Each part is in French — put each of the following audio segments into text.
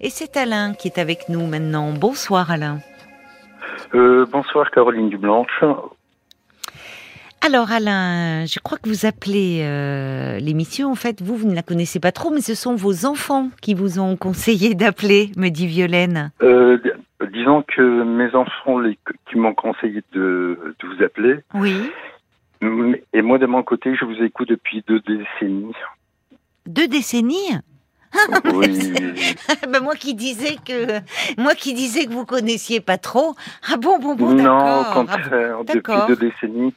Et c'est Alain qui est avec nous maintenant. Bonsoir Alain. Euh, bonsoir Caroline Dublanche. Alors Alain, je crois que vous appelez euh, l'émission. En fait, vous, vous ne la connaissez pas trop, mais ce sont vos enfants qui vous ont conseillé d'appeler, me dit Violaine. Euh, disons que mes enfants les, qui m'ont conseillé de, de, vous appeler. Oui. Et moi, de mon côté, je vous écoute depuis deux décennies. Deux décennies? Oui. ben moi qui disais que moi qui disais que vous connaissiez pas trop. Ah bon bon bon non, au contraire, Ah bon, depuis deux décennies.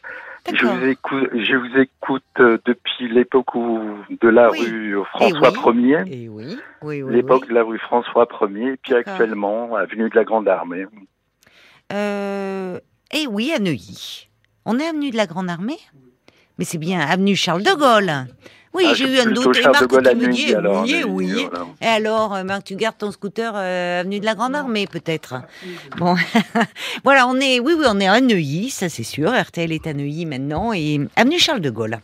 Je vous écoute, je vous écoute euh, depuis l'époque où de la Oui. rue François Eh oui. Ier, Eh oui, oui, oui. l'époque de la rue François Ier, et puis actuellement avenue de la Grande Armée. Euh, eh oui, à Neuilly. On est avenue de la Grande Armée? Mais c'est bien avenue Charles de Gaulle. Oui, Ah, j'ai eu un doute. Et Marc me alors, oui, voilà. Et alors, euh, Marc, tu gardes ton scooter euh, avenue de la Grande Armée, peut-être Bon, voilà, on est, oui, oui, on est à Neuilly, ça c'est sûr. RTL est à Neuilly maintenant et avenue Charles de Gaulle.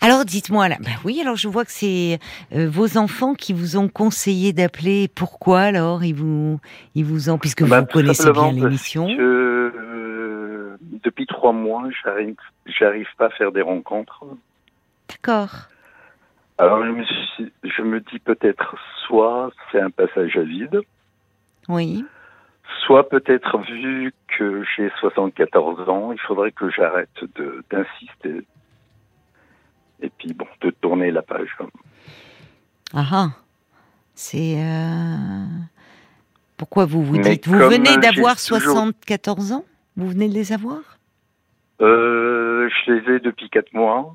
Alors, dites-moi là, ben oui, alors je vois que c'est euh, vos enfants qui vous ont conseillé d'appeler. Pourquoi alors ils vous, ils vous ont, puisque Bah, vous tout connaissez bien l'émission? euh, depuis trois mois, j'arrive, j'arrive pas à faire des rencontres. D'accord. Alors je me, suis- je me dis peut-être soit c'est un passage à vide, Oui. soit peut-être vu que j'ai 74 ans, il faudrait que j'arrête de, d'insister. Et puis bon, de tourner la page. Ah ah. C'est. euh, Pourquoi vous vous Mais dites Vous venez d'avoir j'ai toujours- 74 ans? Vous venez de les avoir? Euh, je les ai depuis quatre mois.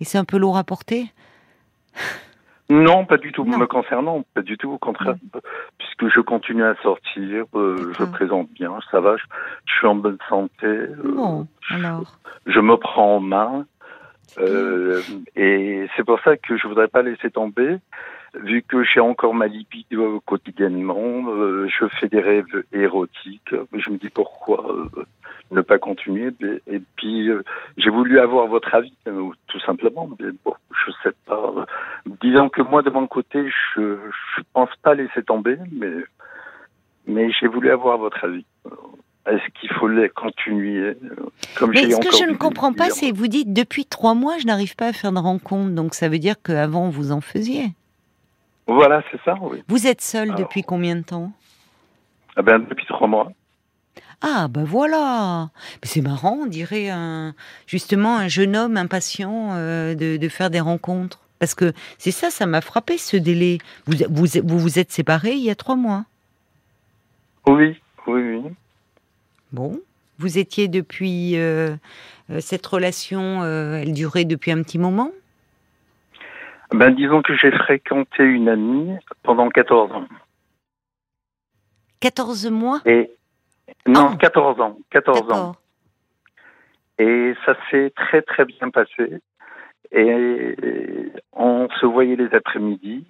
Et c'est un peu lourd à porter Non, pas du tout Non. me concernant, pas du tout, au contraire, puisque je continue à sortir, euh, je présente bien, ça va, je, je suis en bonne santé, euh, alors. je me prends en main, euh, et c'est pour ça que je voudrais pas laisser tomber, vu que j'ai encore ma libido quotidiennement, euh, je fais des rêves érotiques, je me dis pourquoi euh, ne pas continuer, et, puis euh, j'ai voulu avoir votre avis, tout simplement, mais bon, je sais pas. Disons que moi, de mon côté, je je pense pas laisser tomber, mais mais j'ai voulu avoir votre avis. Est-ce qu'il faut les continuer comme Mais ce que je ne comprends pas, c'est vous dites depuis trois mois, je n'arrive pas à faire de rencontre. Donc ça veut dire qu'avant, vous en faisiez. Voilà, c'est ça, oui. Vous êtes seul Alors. depuis combien de temps? Ah ben, depuis trois mois. Ah, ben voilà. C'est marrant, on dirait un, justement un jeune homme impatient euh, de, de faire des rencontres. Parce que c'est ça, ça m'a frappé ce délai. Vous vous, vous vous êtes séparés il y a trois mois. Oui, oui, oui. Bon. Vous étiez depuis. euh, euh, cette relation, euh, elle durait depuis un petit moment? Ben, disons que j'ai fréquenté une amie pendant 14 ans. 14 mois? Et non, Ah. 14 ans, 14 ans. Et ça s'est très très bien passé. Et on se voyait les après-midi,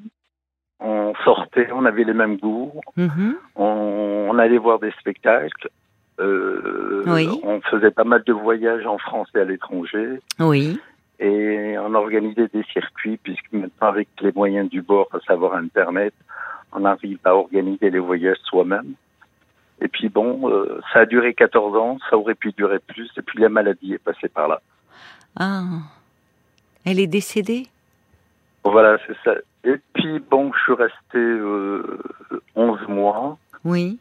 on sortait, on avait les mêmes goûts, Mhm. on, on allait voir des spectacles. euh, Oui. On faisait pas mal de voyages en France et à l'étranger. Oui. Et on organisait des circuits, puisque maintenant avec les moyens du bord, à savoir Internet, on arrive à organiser les voyages soi-même. Et puis bon, euh, ça a duré 14 ans, ça aurait pu durer plus, et puis la maladie est passée par là. Ah. Elle est décédée? Voilà, c'est ça. Et puis bon, je suis resté euh, 11 mois. Oui.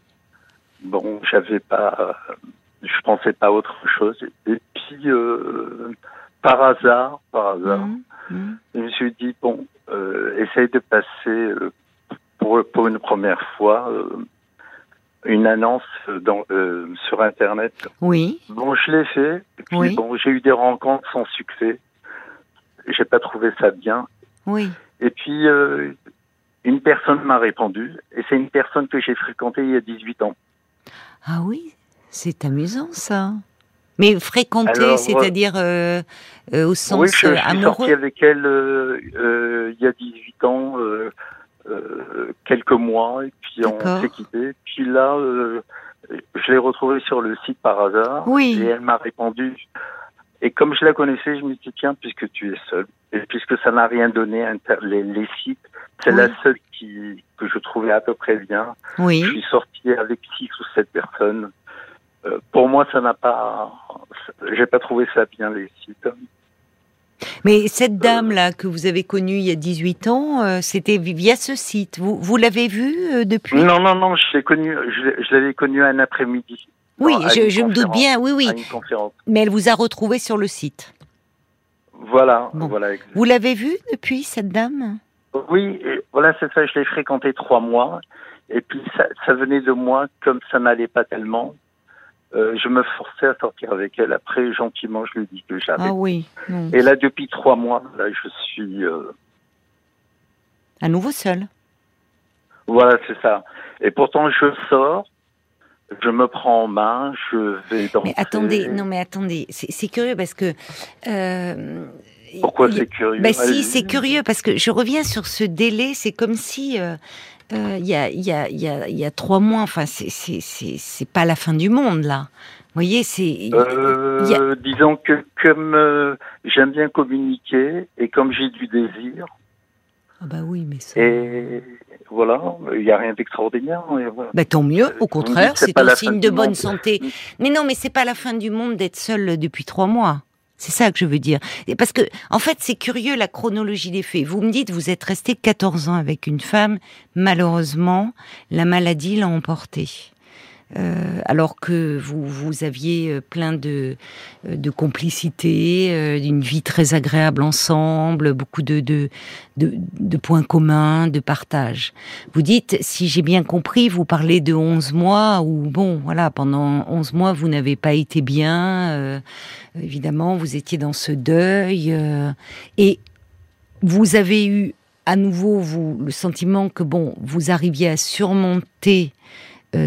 Bon, j'avais pas, je pensais pas à autre chose. Et puis, euh, par hasard, par hasard, Mhm. Mhm. je me suis dit bon, euh, essaye de passer euh, pour pour une première fois euh, une annonce dans, sur Internet. Oui. Bon, je l'ai fait. Et puis Oui. bon, j'ai eu des rencontres sans succès. J'ai pas trouvé ça bien. Oui. Et puis, une personne m'a répondu, et c'est une personne que j'ai fréquentée il y a 18 ans. Ah oui, c'est amusant ça. Mais fréquenter, c'est-à-dire euh, euh, au sens oui, je, je euh, suis amoureux. sorti avec elle euh, euh, il y a 18 ans, euh, euh, quelques mois, et puis on s'est quitté. Puis là, euh, je l'ai retrouvée sur le site par hasard, Oui. et elle m'a répondu. Et comme je la connaissais, je me suis dit, tiens, puisque tu es seul, Et puisque ça n'a rien donné, les, les sites, c'est la seule qui, que je trouvais à peu près bien. Oui. Je suis sorti avec six ou sept personnes. Euh, pour moi, ça n'a pas, j'ai pas trouvé ça bien les sites. Mais cette dame-là que vous avez connue il y a 18 ans, euh, c'était via ce site. Vous, vous l'avez vue euh, depuis? Non, non, non, je l'ai connue, je, l'avais connue un après-midi. Oui, je, je me doute bien, oui, oui. Mais elle vous a retrouvé sur le site. Voilà, voilà. Vous l'avez vue depuis, cette dame? Oui, voilà, c'est ça, je l'ai fréquentée trois mois. Et puis ça, ça venait de moi, comme ça n'allait pas tellement. Euh, je me forçais à sortir avec elle. Après, gentiment, je lui dis que j'avais. Ah oui. Et là, depuis trois mois, là, je suis. Euh... À nouveau seul. Voilà, c'est ça. Et pourtant, je sors, je me prends en main, je vais danser. Mais attendez, non, mais attendez, c'est curieux parce que. Euh, Pourquoi c'est curieux? Bah si, c'est curieux parce que je reviens sur ce délai. C'est comme si. Euh, euh, il y, a, y, a, y, a, y, a, trois mois, enfin, c'est pas la fin du monde, là. Vous voyez, c'est. Euh, Disons que comme euh, j'aime bien communiquer et comme j'ai du désir. Ah, bah oui, mais ça. Et voilà, il n'y a rien d'extraordinaire. Voilà. Bah, tant mieux, au contraire, c'est un signe de bonne santé. Mais non, mais c'est pas la fin du monde d'être seul depuis trois mois. C'est ça que je veux dire. Parce que, en fait, c'est curieux la chronologie des faits. Vous me dites, vous êtes resté 14 ans avec une femme. Malheureusement, la maladie l'a emporté. Euh, alors que vous, vous aviez euh, plein de, euh, de complicité, d'une vie très agréable ensemble, beaucoup de, de, de, points communs, de partage. Vous dites, si j'ai bien compris, vous parlez de 11 mois où, bon, voilà, pendant 11 mois, vous n'avez pas été bien. évidemment, vous étiez dans ce deuil. et vous avez eu à nouveau vous, le sentiment que, bon, vous arriviez à surmonter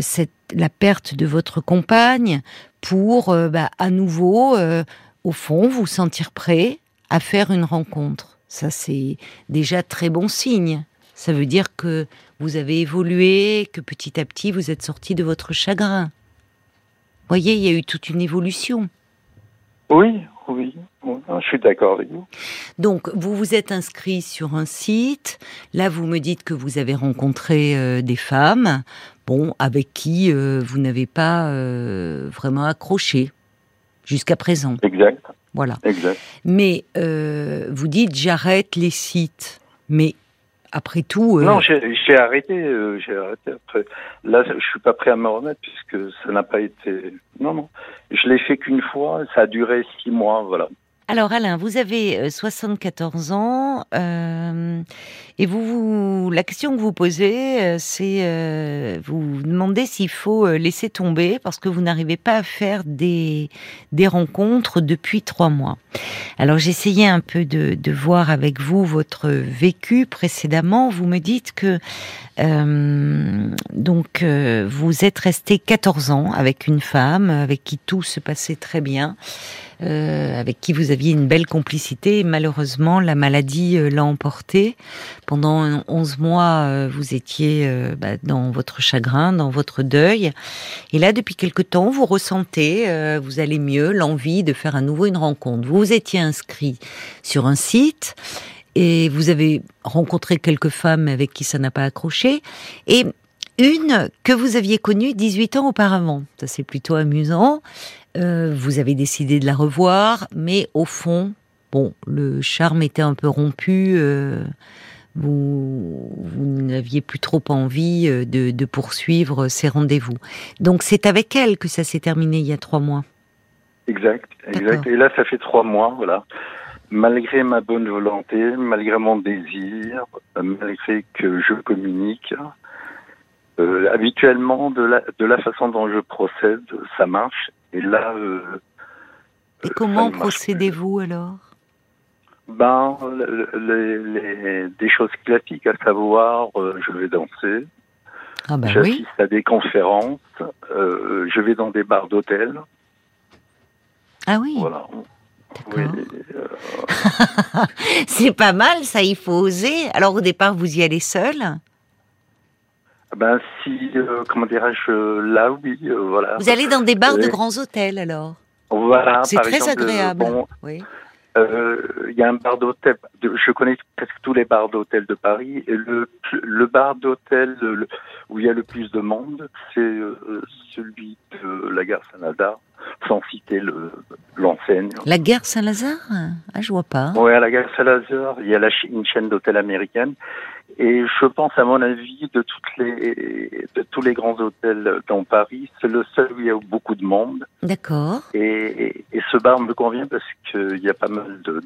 cette la perte de votre compagne pour euh, bah, à nouveau, euh, au fond, vous sentir prêt à faire une rencontre. Ça, c'est déjà très bon signe. Ça veut dire que vous avez évolué, que petit à petit, vous êtes sorti de votre chagrin. Voyez, il y a eu toute une évolution. Oui, oui, je suis d'accord avec vous. Donc, vous vous êtes inscrit sur un site. Là, vous me dites que vous avez rencontré euh, des femmes bon, avec qui euh, vous n'avez pas euh, vraiment accroché jusqu'à présent. Exact. Voilà. Exact. Mais vous dites j'arrête les sites, mais après tout. Non, j'ai arrêté. j'ai arrêté après. Là, je suis pas prêt à me remettre puisque ça n'a pas été. Non, non. Je l'ai fait qu'une fois. Ça a duré six mois, voilà. Alors Alain, vous avez 74 euh, ans euh, et vous, vous, la question que vous posez, euh, c'est euh, vous demandez s'il faut euh, laisser tomber parce que vous n'arrivez pas à faire des, des rencontres depuis trois mois. Alors essayé un peu de, de, voir avec vous votre vécu précédemment. Vous me dites que donc vous êtes resté 14 ans avec une femme avec qui tout se passait très bien. Euh, avec qui vous une belle complicité. malheureusement, la maladie euh, l'a emporté. Pendant 11 mois, euh, vous étiez bah, dans votre chagrin, dans votre deuil. Et là, depuis quelque temps, vous ressentez, vous allez mieux, l'envie de faire à nouveau une rencontre. Vous vous étiez inscrit sur un site et vous avez rencontré quelques femmes avec qui ça n'a pas accroché. Et une que vous aviez connue 18 ans auparavant. Ça, c'est plutôt amusant. Euh, vous avez décidé de la revoir, mais au fond, bon, le charme était un peu rompu. Euh, vous, n'aviez plus trop envie euh, de, poursuivre ces rendez-vous. Donc c'est avec elle que ça s'est terminé il y a trois mois. Exact, exact. Et là, ça fait trois mois, voilà. Malgré ma bonne volonté, malgré mon désir, malgré que je communique, habituellement, de la, de la façon dont je procède, ça marche. Et là. Euh, Et comment procédez-vous alors? Ben, les, des choses classiques, à savoir, euh, je vais danser, ah ben j'assiste à des conférences, euh, je vais dans des bars d'hôtel. Ah oui. Voilà. C'est pas mal, ça, il faut oser. Alors au départ, vous y allez seul ben si, euh, comment dirais-je, là oui, euh, voilà. Vous allez dans des bars de grands hôtels alors? Voilà. C'est très agréable. oui. il y a un bar d'hôtel. Je connais presque tous les bars d'hôtel de Paris. Et le, le bar d'hôtel où il y a le plus de monde, c'est celui de la gare Saint-Lazare, sans citer l'enseigne. La gare Saint-Lazare? Ah, je vois pas. Oui, à la gare Saint-Lazare, il y a la, une chaîne d'hôtels américaine. Et je pense, à mon avis, de toutes les, de tous les grands hôtels dans Paris, c'est le seul où il y a beaucoup de monde. D'accord. Et, et, ce bar me convient parce qu'il y a pas mal de,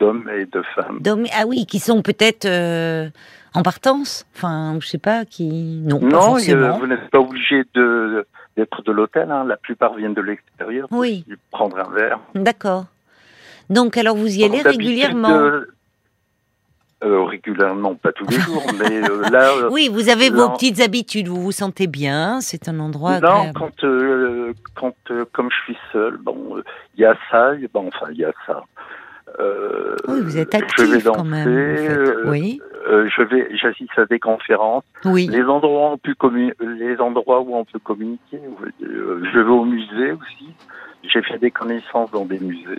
d'hommes et de femmes. D'hommes, ah oui, qui sont peut-être euh, en partance. Enfin, je sais pas, qui non. Non, vous n'êtes pas obligé de d'être de l'hôtel. Hein. La plupart viennent de l'extérieur. Oui. Prendre un verre. D'accord. Donc, alors vous y allez régulièrement. Euh, régulièrement, pas tous les jours, mais euh, là. Euh, oui, vous avez vos petites habitudes, vous vous sentez bien, c'est un endroit. Non, quand, quand comme je suis seul, bon, il y a ça, bon, enfin, il y a ça. oui, vous êtes actif quand même. oui. je vais, j'assiste à des conférences. Oui. Les endroits où on peut les endroits où on peut communiquer. je vais au musée aussi. J'ai fait des connaissances dans des musées.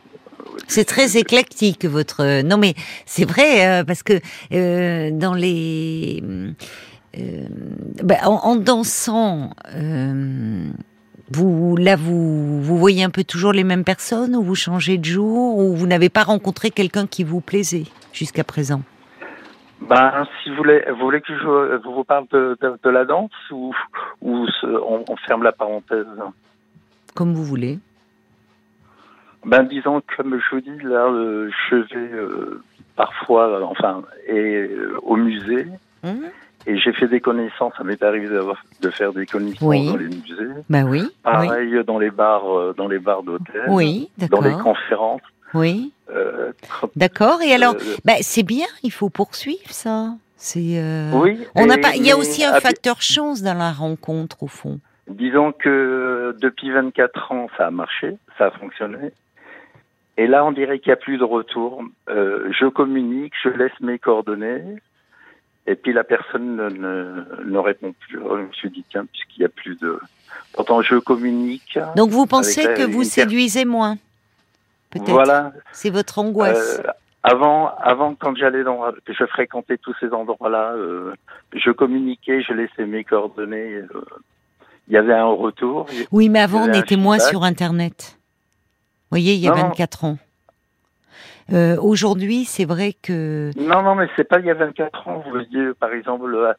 C'est très éclectique votre. Non mais c'est vrai euh, parce que euh, dans les euh, ben, en, dansant, vous là vous vous voyez un peu toujours les mêmes personnes ou vous changez de jour ou vous n'avez pas rencontré quelqu'un qui vous plaisait jusqu'à présent? Ben, si vous voulez, vous voulez que je vous parle de, la danse ou, ou on ferme la parenthèse? Comme vous voulez. Ben disons comme je vous dis là, euh, je vais euh, parfois, enfin, et euh, au musée. Mmh. Et j'ai fait des connaissances, ça m'est arrivé de faire des connaissances dans les musées. Ben oui. Pareil dans les bars, dans les bars d'hôtel. Oui, Dans les conférences. Oui. d'accord. Et alors, ben, c'est bien. Il faut poursuivre ça. C'est. Oui. On n'a pas. Il y a aussi un facteur chance dans la rencontre au fond. Disons que depuis 24 ans, ça a marché, ça a fonctionné. Et là, on dirait qu'il n'y a plus de retour. Euh, je communique, je laisse mes coordonnées, et puis la personne ne, ne, répond plus. je me suis dit, tiens, puisqu'il n'y a plus de... Pourtant, je communique. Donc vous pensez que vous séduisez moins Peut-être? Voilà. C'est votre angoisse. Euh, avant, avant, quand j'allais dans, je fréquentais tous ces endroits-là, euh, je communiquais, je laissais mes coordonnées. Euh, il y avait un retour. Oui, mais avant, on était moins sur Internet voyez, il y a 24 ans. Euh, aujourd'hui, c'est vrai que. Non, non, mais c'est pas il y a 24 ans. Vous voyez, par exemple, euh,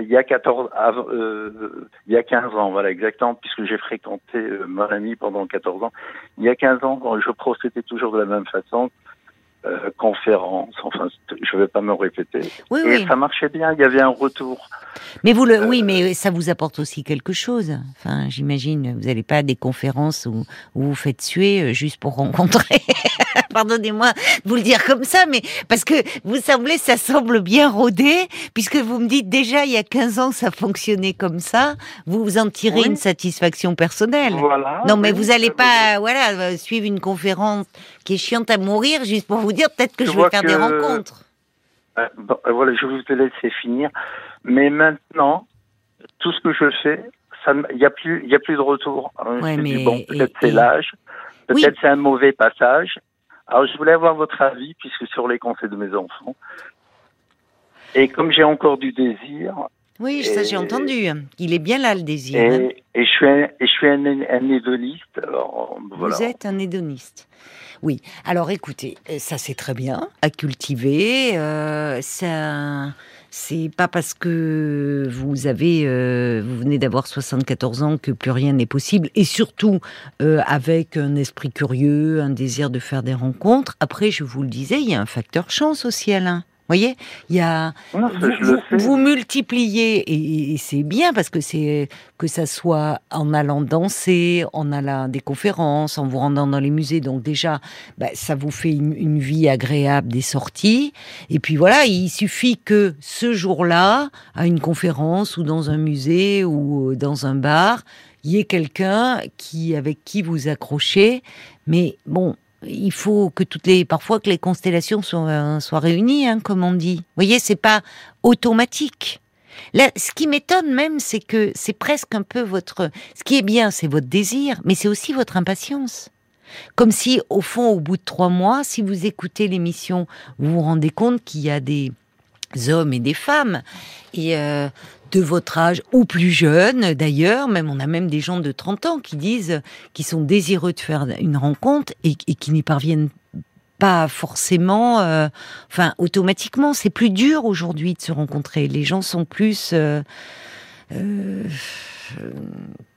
il y a 14, euh, il y a 15 ans, voilà, exactement, puisque j'ai fréquenté mon ami pendant 14 ans. Il y a 15 ans, je procédais toujours de la même façon. Euh, conférence, enfin, je ne vais pas me répéter. Oui, et ça marchait bien, il y avait un retour. Mais vous le, oui, euh, mais ça vous apporte aussi quelque chose. Enfin, j'imagine, vous n'allez pas à des conférences où, vous faites suer euh, juste pour rencontrer. Pardonnez-moi de vous le dire comme ça, mais parce que vous semblez, ça semble bien rodé, puisque vous me dites déjà il y a 15 ans ça fonctionnait comme ça, vous vous en tirez une satisfaction personnelle. Voilà. Non, mais vous n'allez pas, voilà, suivre une conférence qui est chiante à mourir juste pour vous dire peut-être que je, vais faire des rencontres. Euh, euh, voilà, je vous ai laissé finir. Mais maintenant, tout ce que je fais, il n'y a plus, il a plus de retour. Hein, mais, bon, peut-être c'est l'âge, peut-être c'est un mauvais passage. Alors, je voulais avoir votre avis, puisque sur les conseils de mes enfants. Et comme j'ai encore du désir. Oui, ça j'ai entendu. Il est bien là le désir. Et, hein. et je suis un, et je suis un, un hédoniste. Alors, Vous êtes un hédoniste. Oui. Alors écoutez, euh, ça c'est très bien à cultiver. Euh, ça, c'est pas parce que vous avez, euh, vous venez d'avoir 74 ans que plus rien n'est possible. Et surtout avec un esprit curieux, un désir de faire des rencontres. Après, je vous le disais, il y a un facteur chance aussi, Alain voyez, il y a vous, multipliez et, c'est bien parce que c'est que ça soit en allant danser, en allant à des conférences, en vous rendant dans les musées. Donc déjà, bah, ça vous fait une, vie agréable des sorties. Et puis voilà, il suffit que ce jour-là, à une conférence ou dans un musée ou euh, dans un bar, il y ait quelqu'un qui avec qui vous accrochez. Mais bon, il faut que toutes les, parfois que les constellations soient, euh, réunies, hein, comme on dit. Vous voyez, c'est pas automatique. Là, ce qui m'étonne même, c'est que c'est presque un peu votre. Ce qui est bien, c'est votre désir, mais c'est aussi votre impatience. Comme si, au fond, au bout de trois mois, si vous écoutez l'émission, vous vous rendez compte qu'il y a des hommes et des femmes, et euh, de votre âge ou plus jeunes d'ailleurs, même on a même des gens de 30 ans qui disent qui sont désireux de faire une rencontre et, qui n'y parviennent pas forcément, euh, enfin automatiquement. C'est plus dur aujourd'hui de se rencontrer. Les gens sont plus euh,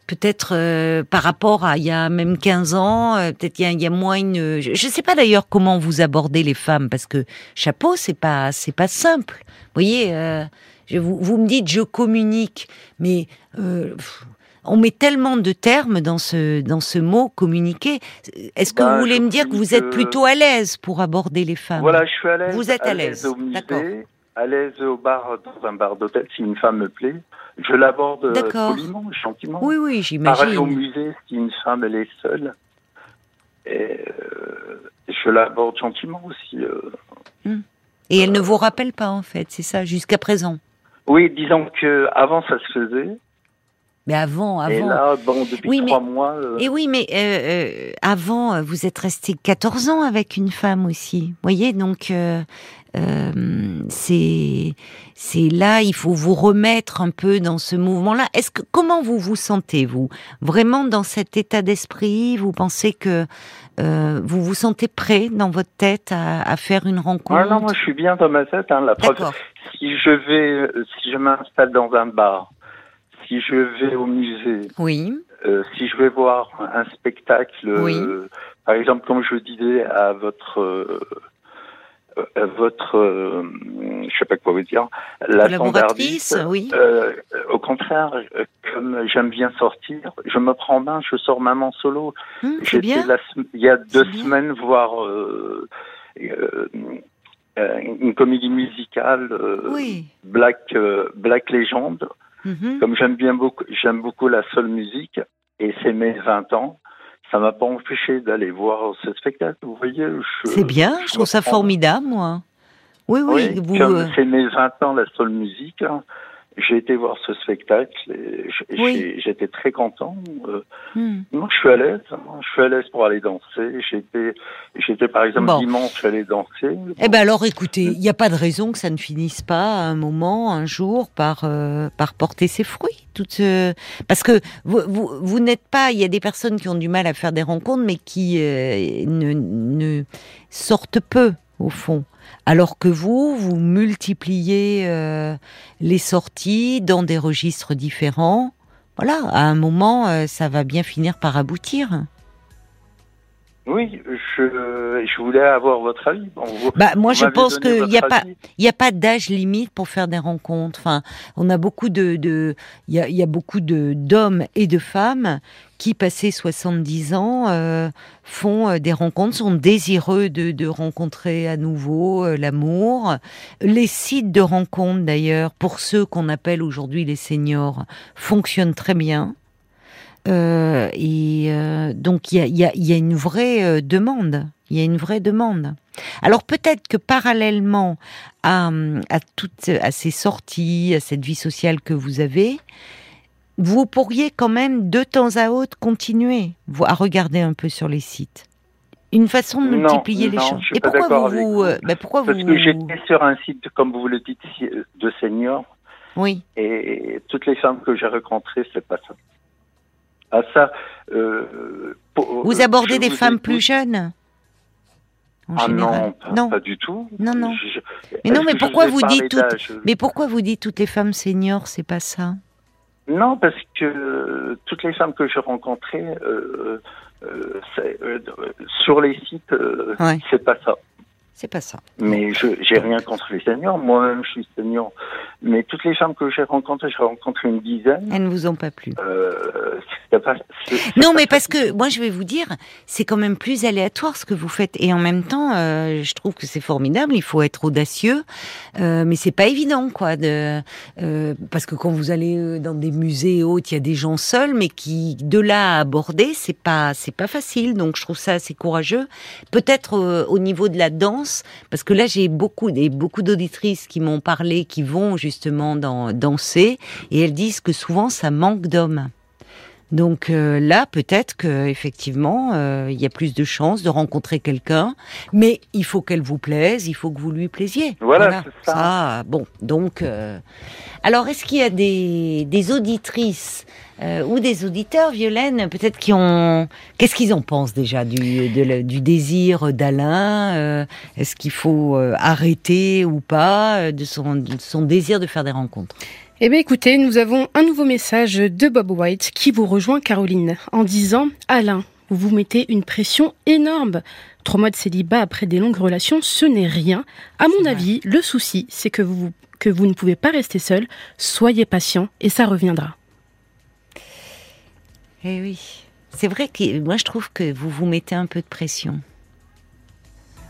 peut-être euh, par rapport à il y a même 15 ans, euh, peut-être il y, a, moins une. Je ne sais pas d'ailleurs comment vous abordez les femmes parce que chapeau, c'est pas c'est pas simple. Vous voyez, euh, je, vous, vous me dites je communique, mais on met tellement de termes dans ce dans ce mot communiquer. Est-ce que vous bah, voulez me dire que vous êtes plutôt à l'aise pour aborder les femmes? Voilà, je suis à l'aise. Vous êtes à l'aise, d'accord. À l'aise au bar, dans un bar d'hôtel, si une femme me plaît. Je l'aborde euh, poliment, gentiment. Oui, oui, j'imagine. Pareil au musée, si une femme, elle est seule, et, euh, je l'aborde gentiment aussi. Euh. Hmm. Et elle ne vous rappelle pas, en fait, c'est ça, jusqu'à présent? Oui, disons que avant ça se faisait. Mais avant, avant. Et là, bon, depuis trois mois. Et oui, mais avant, vous êtes resté 14 ans avec une femme aussi. Vous voyez, donc euh, c'est c'est là, il faut vous remettre un peu dans ce mouvement-là. Est-ce que comment vous vous sentez vous? Vraiment dans cet état d'esprit? Vous pensez que euh, vous vous sentez prêt dans votre tête à, faire une rencontre? Ah Non, moi je suis bien dans ma tête. Hein, la preuve, si je vais, si je m'installe dans un bar, si je vais au musée, oui. Euh, si je vais voir un spectacle, par exemple, comme je disais à votre votre, euh, je sais pas quoi vous dire, la collaboratrice, oui. Euh, au contraire, comme j'aime bien sortir, je me prends en main, je sors maman solo. Hum, bien. il y a deux semaines voir une comédie musicale Black Black Legend. Mhm. Comme j'aime bien beaucoup, j'aime beaucoup la seule musique et c'est mes 20 ans ça m'a pas empêché d'aller voir ce spectacle. Vous voyez, c'est bien. Je, trouve ça formidable, moi. Oui, oui. oui vous... Euh, c'est mes 20 ans la seule musique. Hein. J'ai été voir ce spectacle et j'étais très content. Euh, hmm. Moi, je suis à l'aise. Hein. Je suis à l'aise pour aller danser. J'étais, j'étais par exemple dimanche allé danser. Eh ben alors, écoutez, il n'y a pas de raison que ça ne finisse pas à un moment, un jour, par euh, par porter ses fruits. Toute, parce que vous, vous, vous n'êtes pas. Il y a des personnes qui ont du mal à faire des rencontres, mais qui euh, ne, ne sortent peu au fond. Alors que vous, vous multipliez euh, les sorties dans des registres différents. Voilà, à un moment, euh, ça va bien finir par aboutir. Oui, je, voulais avoir votre avis. bah, moi, je pense qu'il n'y a, pas, a pas d'âge limite pour faire des rencontres. Enfin, on a beaucoup de, de il y a, y a beaucoup de d'hommes et de femmes qui, passés 70 ans, euh, font euh, des rencontres, sont désireux de, de rencontrer à nouveau euh, l'amour. Les sites de rencontres, d'ailleurs, pour ceux qu'on appelle aujourd'hui les seniors, fonctionnent très bien. Euh, et euh, donc il y a, y, a, y a, une vraie euh, demande. Il y a une vraie demande. Alors peut-être que parallèlement à, à toutes à ces sorties, à cette vie sociale que vous avez, vous pourriez quand même de temps à autre continuer à regarder un peu sur les sites. Une façon de multiplier les choses. Et pourquoi vous, vous, ben pourquoi Parce que j'étais sur un site, comme vous le dites, de seniors. Oui. Et toutes les femmes que j'ai rencontrées, c'est pas ça à ça. Euh, vous abordez des femmes plus jeunes ah non, non, pas du tout. Non, non. mais non, mais pourquoi vous dites toutes Mais pourquoi vous dites toutes les femmes seniors C'est pas ça? Non, parce que toutes les femmes que j'ai rencontrées euh, euh, sur les sites, c'est pas ça. C'est pas ça. Mais je j'ai rien contre les seniors. Moi-même, je suis senior. Mais toutes les femmes que j'ai rencontrées, j'ai rencontré une dizaine. Elles ne vous ont pas plu. Euh, pas, non, mais parce que moi, je vais vous dire, c'est quand même plus aléatoire ce que vous faites. Et en même temps, euh, je trouve que c'est formidable. Il faut être audacieux, euh, mais c'est pas évident, quoi. De, euh, parce que quand vous allez dans des musées et autres, il y a des gens seuls, mais qui de là à aborder, c'est pas c'est pas facile. Donc, je trouve ça assez courageux. Peut-être au niveau de la danse parce que là j'ai beaucoup, beaucoup d'auditrices qui m'ont parlé, qui vont justement dans, danser, et elles disent que souvent ça manque d'hommes. Donc euh, là, peut-être que effectivement, euh, il y a plus de chances de rencontrer quelqu'un, mais il faut qu'elle vous plaise, il faut que vous lui plaisiez. Voilà, c'est ça. Bon, donc, euh, alors, est-ce qu'il y a des, des auditrices ou des auditeurs, Violaine, peut-être qui ont, qu'est-ce qu'ils en pensent déjà du, du désir d'Alain? Est-ce qu'il faut arrêter ou pas de son, de son désir de faire des rencontres? Eh bien écoutez, nous avons un nouveau message de Bob White qui vous rejoint Caroline en disant Alain, vous vous mettez une pression énorme. Trois mois de célibat après des longues relations, ce n'est rien. À mon avis, le souci, c'est que vous, que vous ne pouvez pas rester seul. Soyez patient et ça reviendra. Eh oui, c'est vrai que moi je trouve que vous vous mettez un peu de pression.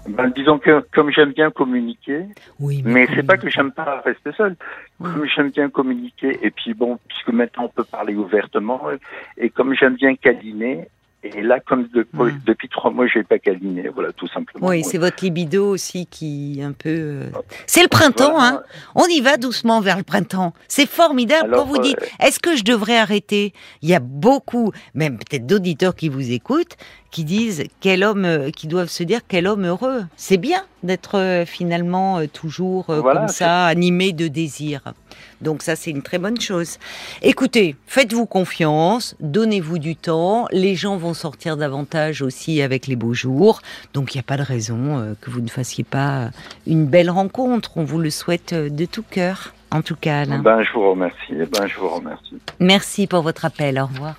Ben, disons que comme j'aime bien communiquer, oui, mais, c'est pas que j'aime pas rester seul. Comme j'aime bien communiquer, et puis bon, puisque maintenant on peut parler ouvertement, et comme j'aime bien câliner, et là, comme depuis trois mois, je n'ai pas câliné, voilà, tout simplement. Oui, c'est votre libido aussi qui un peu. Euh, c'est le printemps, hein. On y va doucement vers le printemps. C'est formidable. Quand vous dites, euh, est-ce que je devrais arrêter? Il y a beaucoup, même peut-être d'auditeurs qui vous écoutent, qui disent quel homme, euh, qui doivent se dire quel homme heureux. C'est bien d'être euh, finalement euh, toujours comme ça, animé de désir. Donc ça, c'est une très bonne chose. Écoutez, faites-vous confiance, donnez-vous du temps. Les gens vont sortir davantage aussi avec les beaux jours. Donc il n'y a pas de raison que vous ne fassiez pas une belle rencontre. On vous le souhaite de tout cœur. En tout cas, Alain. Ben, je vous remercie. Ben, je vous remercie. Merci pour votre appel. Au revoir.